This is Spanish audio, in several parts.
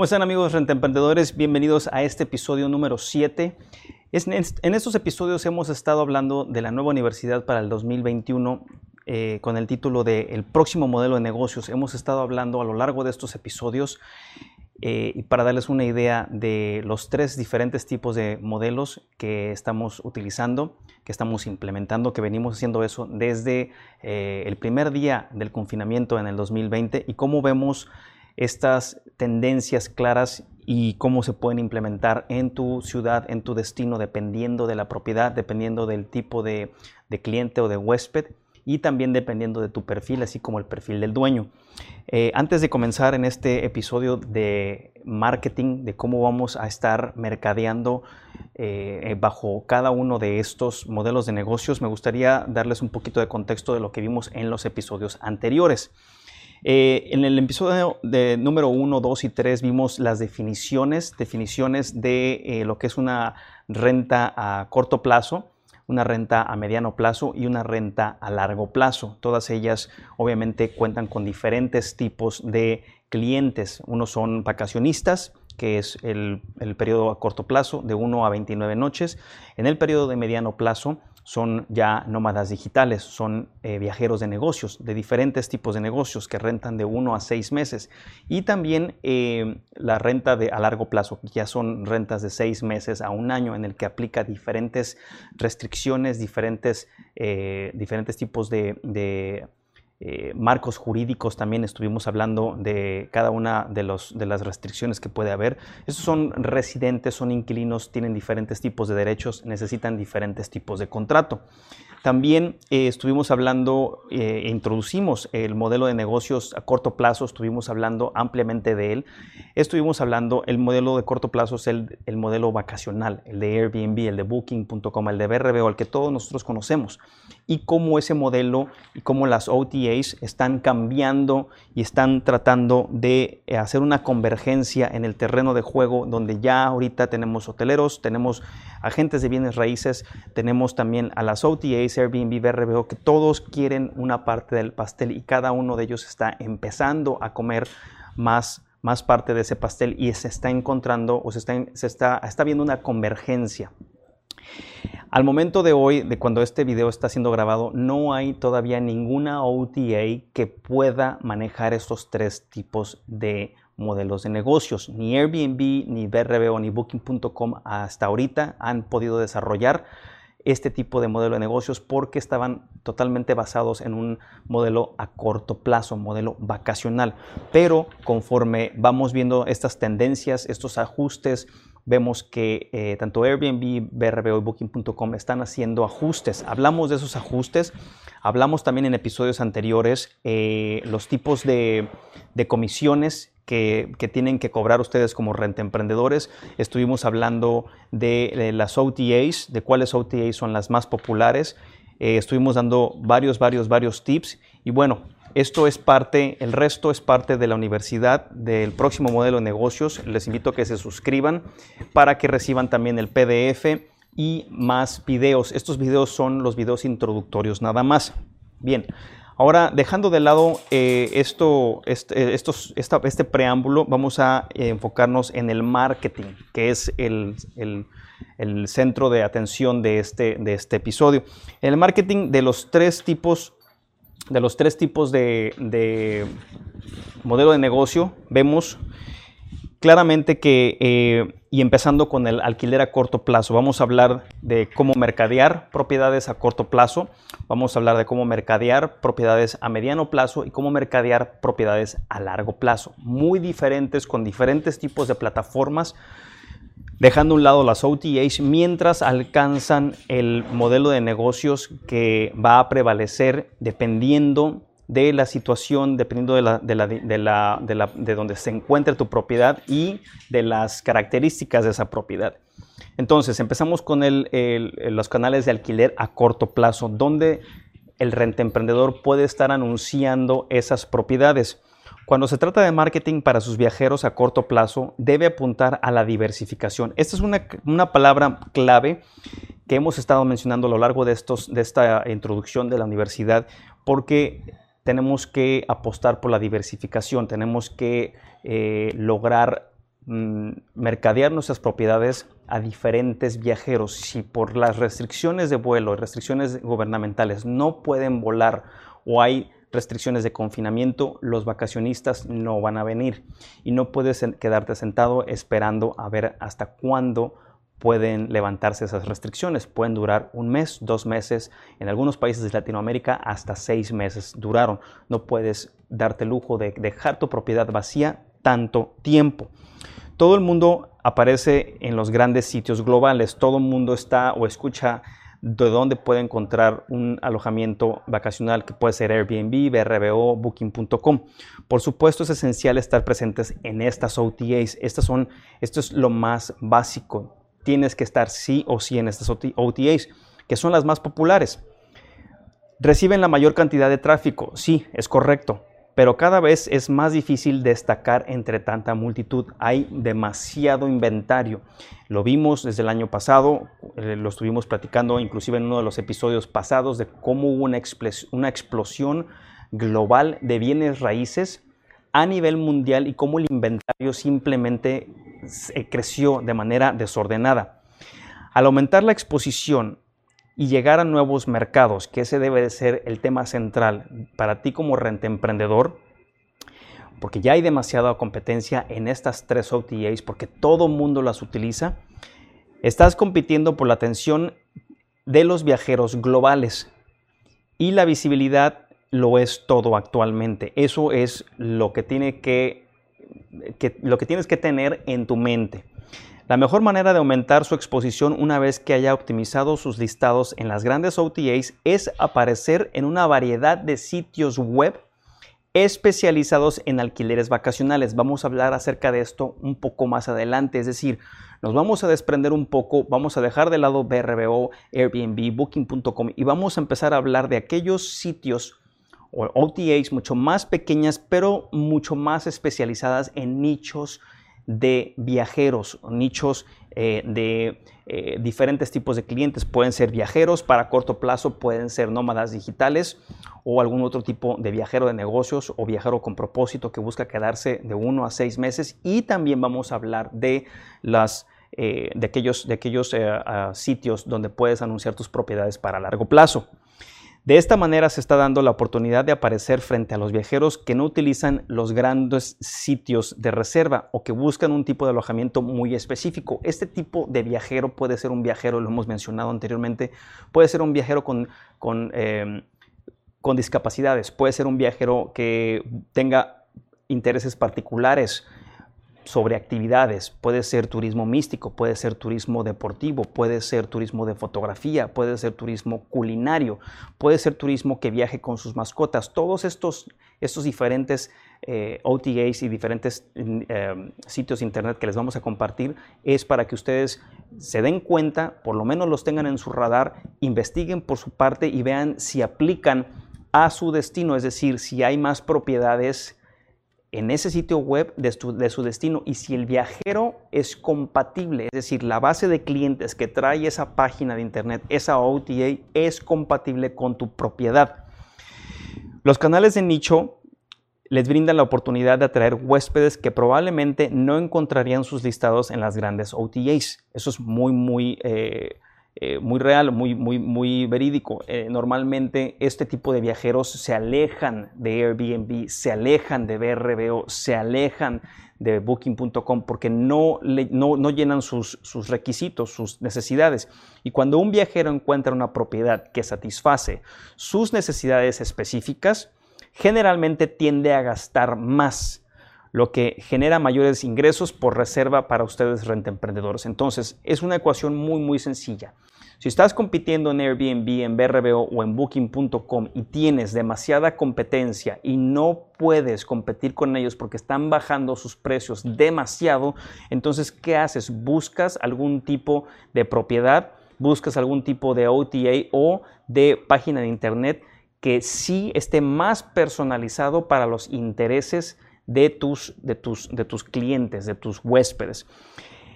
¿Cómo están amigos rentemprendedores? Bienvenidos a este episodio número 7. En estos episodios hemos estado hablando de la nueva universidad para el 2021 eh, con el título de El próximo modelo de negocios. Hemos estado hablando a lo largo de estos episodios eh, y para darles una idea de los tres diferentes tipos de modelos que estamos utilizando, que estamos implementando, que venimos haciendo eso desde eh, el primer día del confinamiento en el 2020 y cómo vemos estas tendencias claras y cómo se pueden implementar en tu ciudad, en tu destino, dependiendo de la propiedad, dependiendo del tipo de, cliente o de huésped y también dependiendo de tu perfil, así como el perfil del dueño. Eh, antes de comenzar en este episodio de marketing, de cómo vamos a estar mercadeando eh, bajo cada uno de estos modelos de negocios, me gustaría darles un poquito de contexto de lo que vimos en los episodios anteriores. Eh, en el episodio de número 1, 2 y 3 vimos las definiciones, definiciones de eh, lo que es una renta a corto plazo, una renta a mediano plazo y una renta a largo plazo. Todas ellas obviamente cuentan con diferentes tipos de clientes. Unos son vacacionistas, que es el, el periodo a corto plazo de 1 a 29 noches. En el periodo de mediano plazo son ya nómadas digitales, son eh, viajeros de negocios, de diferentes tipos de negocios que rentan de uno a seis meses. Y también eh, la renta de, a largo plazo, ya son rentas de seis meses a un año, en el que aplica diferentes restricciones, diferentes, eh, diferentes tipos de eh, marcos jurídicos, también estuvimos hablando de cada una de, los, de las restricciones que puede haber. Estos son residentes, son inquilinos, tienen diferentes tipos de derechos, necesitan diferentes tipos de contrato. También eh, estuvimos hablando eh, e introducimos el modelo de negocios a corto plazo, estuvimos hablando ampliamente de él. Estuvimos hablando, el modelo de corto plazo es el, el modelo vacacional, el de Airbnb, el de Booking.com, el de BRB o el que todos nosotros conocemos. Y cómo ese modelo y cómo las Están cambiando y están tratando de eh, hacer una convergencia en el terreno de juego donde ya ahorita tenemos hoteleros, tenemos agentes de bienes raíces, tenemos también a las OTAs, Airbnb, BRBO, que todos quieren una parte del pastel y cada uno de ellos está empezando a comer más, más parte de ese pastel y se está encontrando o se está, se está, está viendo una convergencia. Al momento de hoy, de cuando este video está siendo grabado, no hay todavía ninguna OTA que pueda manejar estos tres tipos de modelos de negocios. Ni Airbnb, ni BRBO, ni Booking.com hasta ahorita han podido desarrollar este tipo de modelo de negocios porque estaban totalmente basados en un modelo a corto plazo, modelo vacacional. Pero conforme vamos viendo estas tendencias, estos ajustes, vemos que eh, tanto Airbnb, BRBO y Booking.com están haciendo ajustes. Hablamos de esos ajustes, hablamos también en episodios anteriores eh, los tipos de, comisiones que, tienen que cobrar ustedes como renta emprendedores. Estuvimos hablando de, las OTAs, de cuáles OTAs son las más populares. Eh, estuvimos dando varios, varios, varios tips. Y bueno, esto es parte, el resto es parte de la universidad del próximo modelo de negocios. Les invito a que se suscriban para que reciban también el PDF y más videos. Estos videos son los videos introductorios nada más. Bien, Ahora, dejando de lado eh, esto, este, estos, este preámbulo, vamos a eh, enfocarnos en el marketing, que es el, centro de atención de este, de este episodio. El marketing de los tres tipos, de los tres tipos de, de modelo de negocio, vemos claramente que, eh, y empezando con el alquiler a corto plazo, vamos a hablar de cómo mercadear propiedades a corto plazo, vamos a hablar de cómo mercadear propiedades a mediano plazo y cómo mercadear propiedades a largo plazo, muy diferentes con diferentes tipos de plataformas, dejando a un lado las OTAs mientras alcanzan el modelo de negocios que va a prevalecer dependiendo de la situación, dependiendo de, donde se encuentre tu propiedad y de las características de esa propiedad. Entonces, empezamos con los canales de alquiler a corto plazo, donde el renta emprendedor puede estar anunciando esas propiedades. Cuando se trata de marketing para sus viajeros a corto plazo, debe apuntar a la diversificación. Esta es una, una palabra clave que hemos estado mencionando a lo largo de, estos, de esta introducción de la universidad, porque tenemos que apostar por la diversificación, tenemos que eh, lograr mm, mercadear nuestras propiedades a diferentes viajeros. Si por las restricciones de vuelo, restricciones gubernamentales no pueden volar o hay restricciones de confinamiento, los vacacionistas no van a venir y no puedes quedarte sentado esperando a ver hasta cuándo pueden levantarse esas restricciones. Pueden durar un mes, dos meses, en algunos países de Latinoamérica hasta seis meses duraron. No puedes darte el lujo de dejar tu propiedad vacía tanto tiempo. Todo el mundo aparece en los grandes sitios globales, todo el mundo está o escucha de dónde puede encontrar un alojamiento vacacional que puede ser Airbnb, BRBO, Booking.com. Por supuesto es esencial estar presentes en estas OTAs. Estas son, esto es lo más básico tienes que estar sí o sí en estas OTAs, que son las más populares. Reciben la mayor cantidad de tráfico, sí, es correcto, pero cada vez es más difícil destacar entre tanta multitud. Hay demasiado inventario. Lo vimos desde el año pasado, eh, lo estuvimos platicando inclusive en uno de los episodios pasados de cómo hubo una, una explosión global de bienes raíces a nivel mundial y cómo el inventario simplemente creció de manera desordenada. Al aumentar la exposición y llegar a nuevos mercados, que ese debe de ser el tema central para ti como renta emprendedor, porque ya hay demasiada competencia en estas tres OTAs, porque todo mundo las utiliza, estás compitiendo por la atención de los viajeros globales y la visibilidad lo es todo actualmente. Eso es lo que, tiene que, lo que tienes que tener en tu mente. La mejor manera de aumentar su exposición una vez que haya optimizado sus listados en las grandes OTAs es aparecer en una variedad de sitios web especializados en alquileres vacacionales. Vamos a hablar acerca de esto un poco más adelante, es decir, nos vamos a desprender un poco, vamos a dejar de lado BRBO, Airbnb, Booking.com y vamos a empezar a hablar de aquellos sitios o OTAs mucho más pequeñas, pero mucho más especializadas en nichos de viajeros, nichos eh, de eh, diferentes tipos de clientes. Pueden ser viajeros para corto plazo, pueden ser nómadas digitales o algún otro tipo de viajero de negocios o viajero con propósito que busca quedarse de uno a seis meses. Y también vamos a hablar de las eh, de aquellos, de aquellos sitios donde puedes anunciar tus propiedades para largo plazo. De esta manera se está dando la oportunidad de aparecer frente a los viajeros que no utilizan los grandes sitios de reserva o que buscan un tipo de alojamiento muy específico. Este tipo de viajero puede ser un viajero, lo hemos mencionado anteriormente, puede ser un viajero con, con, eh, con discapacidades, puede ser un viajero que tenga intereses particulares, sobre actividades. Puede ser turismo místico, puede ser turismo deportivo, puede ser turismo de fotografía, puede ser turismo culinario, puede ser turismo que viaje con sus mascotas. Todos estos, estos diferentes eh, OTAs y diferentes eh, sitios de internet que les vamos a compartir es para que ustedes se den cuenta, por lo menos los tengan en su radar, investiguen por su parte y vean si aplican a su destino, es decir, si hay más propiedades en ese sitio web de su, destino y si el viajero es compatible, es decir, la base de clientes que trae esa página de internet, esa OTA, es compatible con tu propiedad. Los canales de nicho les brindan la oportunidad de atraer huéspedes que probablemente no encontrarían sus listados en las grandes OTAs. Eso es muy, muy... Eh, eh, muy real, muy, muy, muy verídico. Eh, normalmente este tipo de viajeros se alejan de Airbnb, se alejan de BRBO, se alejan de booking.com porque no, no, llenan sus, sus, requisitos, sus necesidades. Y cuando un viajero encuentra una propiedad que satisface sus necesidades específicas, generalmente tiende a gastar más lo que genera mayores ingresos por reserva para ustedes renta emprendedores. Entonces, es una ecuación muy, muy sencilla. Si estás compitiendo en Airbnb, en BRBO o en Booking.com y tienes demasiada competencia y no puedes competir con ellos porque están bajando sus precios demasiado, entonces, ¿qué haces? Buscas algún tipo de propiedad, buscas algún tipo de OTA o de página de internet que sí esté más personalizado para los intereses de tus, de tus, de tus clientes, de tus huéspedes.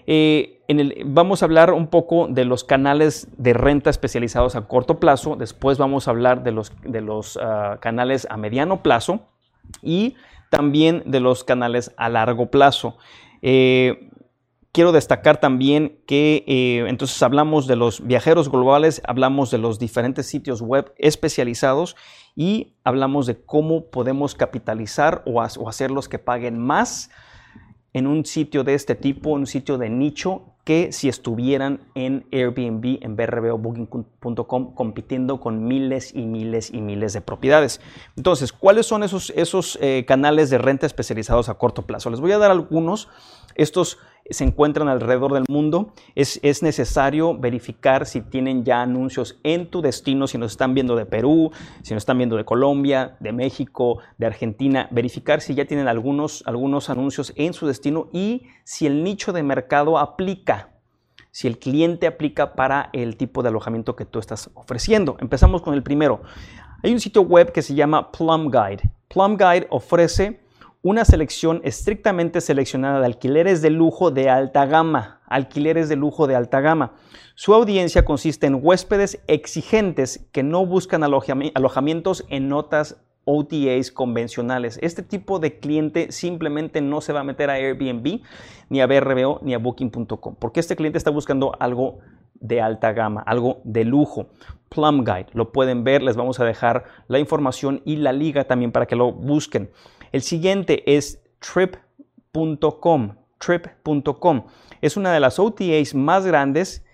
Eh, en el, vamos a hablar un poco de los canales de renta especializados a corto plazo, después vamos a hablar de los, de los ah, canales a mediano plazo y también de los canales a largo plazo. Eh, quiero destacar también que eh, entonces hablamos de los viajeros globales, hablamos de los diferentes sitios web especializados y hablamos de cómo podemos capitalizar o, hacerlos que paguen más en un sitio de este tipo, un sitio de nicho que si estuvieran en Airbnb, en BRB Booking.com, compitiendo con miles y miles y miles de propiedades. Entonces, ¿cuáles son esos, esos eh, canales de renta especializados a corto plazo? Les voy a dar algunos. Estos se encuentran alrededor del mundo. Es, es, necesario verificar si tienen ya anuncios en tu destino, si nos están viendo de Perú, si nos están viendo de Colombia, de México, de Argentina, verificar si ya tienen algunos, algunos anuncios en su destino y si el nicho de mercado aplica si el cliente aplica para el tipo de alojamiento que tú estás ofreciendo. Empezamos con el primero. Hay un sitio web que se llama Plum Guide. Plum Guide ofrece una selección estrictamente seleccionada de alquileres de lujo de alta gama, alquileres de lujo de alta gama. Su audiencia consiste en huéspedes exigentes que no buscan alojamientos en notas OTAs convencionales. Este tipo de cliente simplemente no se va a meter a Airbnb, ni a BRBO, ni a Booking.com, porque este cliente está buscando algo de alta gama, algo de lujo. Plum Guide, lo pueden ver, les vamos a dejar la información y la liga también para que lo busquen. El siguiente es trip.com. Trip.com es una de las OTAs más grandes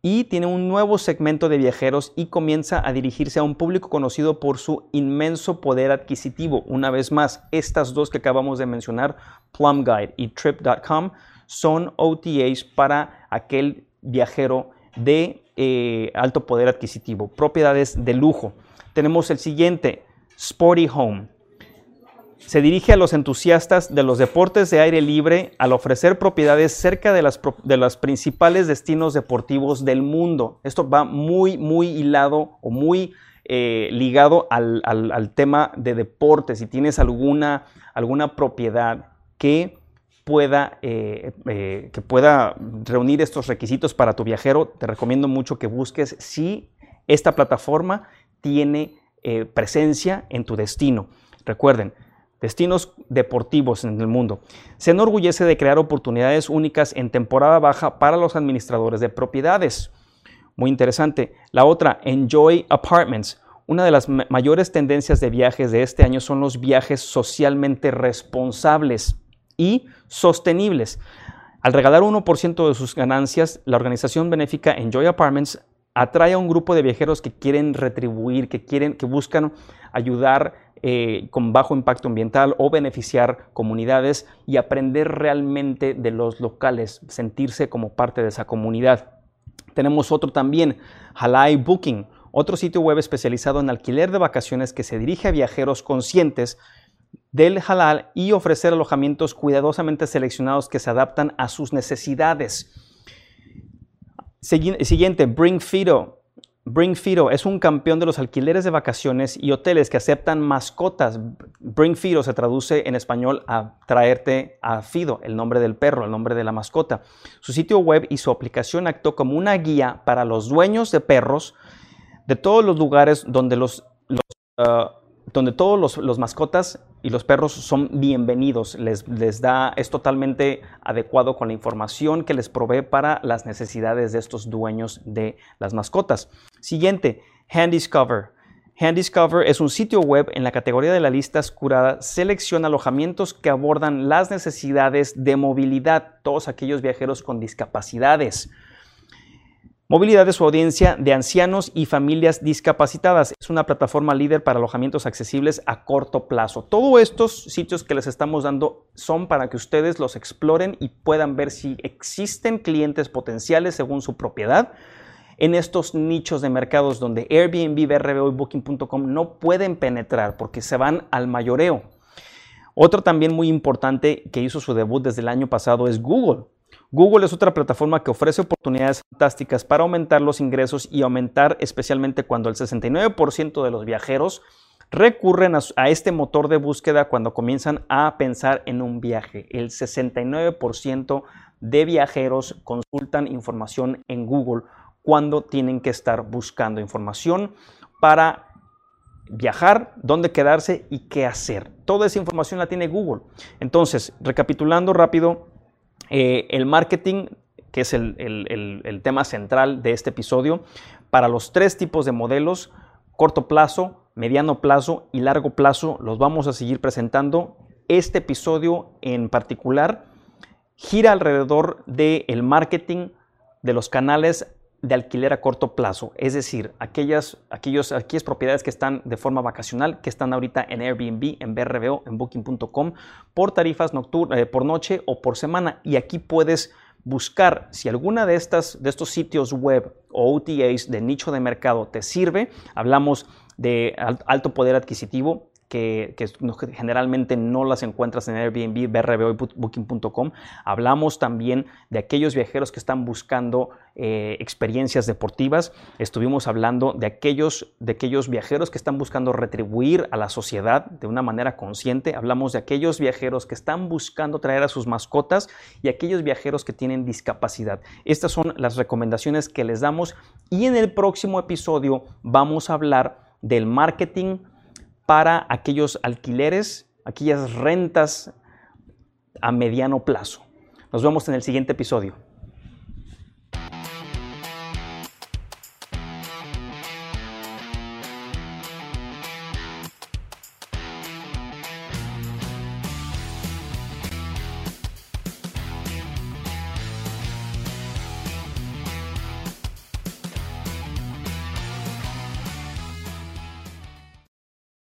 y tiene un nuevo segmento de viajeros y comienza a dirigirse a un público conocido por su inmenso poder adquisitivo. Una vez más, estas dos que acabamos de mencionar, Plum Guide y Trip.com, son OTAs para aquel viajero de eh, alto poder adquisitivo, propiedades de lujo. Tenemos el siguiente, Sporty Home se dirige a los entusiastas de los deportes de aire libre al ofrecer propiedades cerca de, las, de los principales destinos deportivos del mundo. Esto va muy, muy hilado o muy eh, ligado al, tema de deportes. Si tienes alguna, alguna propiedad que pueda, eh, eh, que pueda reunir estos requisitos para tu viajero, te recomiendo mucho que busques si esta plataforma tiene presencia en tu destino. Recuerden, destinos deportivos en el mundo. Se enorgullece de crear oportunidades únicas en temporada baja para los administradores de propiedades. Muy interesante. La otra, Enjoy Apartments. Una de las mayores tendencias de viajes de este año son los viajes socialmente responsables y sostenibles. Al regalar 1% de sus ganancias, la organización benéfica Enjoy Apartments atrae a un grupo de viajeros que quieren retribuir, que quieren, que buscan ayudar eh, con bajo impacto ambiental o beneficiar comunidades y aprender realmente de los locales, sentirse como parte de esa comunidad. Tenemos otro también, Halai Booking, otro sitio web especializado en alquiler de vacaciones que se dirige a viajeros conscientes del halal y ofrecer alojamientos cuidadosamente seleccionados que se adaptan a sus necesidades. Siguiente, Bring Fido, Bring Fido es un campeón de los alquileres de vacaciones y hoteles que aceptan mascotas. Bring Fido se traduce en español a traerte a Fido, el nombre del perro, el nombre de la mascota. Su sitio web y su aplicación actuó como una guía para los dueños de perros de todos los lugares donde los, ah, donde todos los, mascotas y los perros son bienvenidos. Les, les, da, es totalmente adecuado con la información que les provee para las necesidades de estos dueños de las mascotas. Siguiente, Handiscover. Handiscover es un sitio web en la categoría de la lista curada. Selecciona alojamientos que abordan las necesidades de movilidad, todos aquellos viajeros con discapacidades. Movilidad de su audiencia de ancianos y familias discapacitadas. Es una plataforma líder para alojamientos accesibles a corto plazo. Todos estos sitios que les estamos dando son para que ustedes los exploren y puedan ver si existen clientes potenciales según su propiedad en estos nichos de mercados donde Airbnb, BRBO y Booking.com no pueden penetrar porque se van al mayoreo. Otro también muy importante que hizo su debut desde el año pasado es Google. Google es otra plataforma que ofrece oportunidades fantásticas para aumentar los ingresos y aumentar especialmente cuando el 69% de los viajeros recurren a, este motor de búsqueda cuando comienzan a pensar en un viaje. El 69% de viajeros consultan información en Google cuando tienen que estar buscando información para viajar, dónde quedarse y qué hacer. Toda esa información la tiene Google. Entonces, recapitulando rápido, Eh, el marketing, que es el, tema central de este episodio, para los tres tipos de modelos, corto plazo, mediano plazo y largo plazo, los vamos a seguir presentando. Este episodio en particular gira alrededor del marketing de los canales de alquiler a corto plazo, es decir, aquellas, aquellos, aquellas propiedades que están de forma vacacional, que están ahorita en Airbnb, en BRBO, en Booking.com, por tarifas eh, por noche o por semana. Y aquí puedes buscar si alguna de, estas, de estos sitios web o OTAs de nicho de mercado te sirve. Hablamos de alto poder adquisitivo, que, generalmente no las encuentras en Airbnb, BRBO y Booking.com. Hablamos también de aquellos viajeros que están buscando eh, experiencias deportivas. Estuvimos hablando de aquellos, de aquellos viajeros que están buscando retribuir a la sociedad de una manera consciente. Hablamos de aquellos viajeros que están buscando traer a sus mascotas y aquellos viajeros que tienen discapacidad. Estas son las recomendaciones que les damos y en el próximo episodio vamos a hablar del marketing para aquellos alquileres, aquellas rentas a mediano plazo. Nos vemos en el siguiente episodio.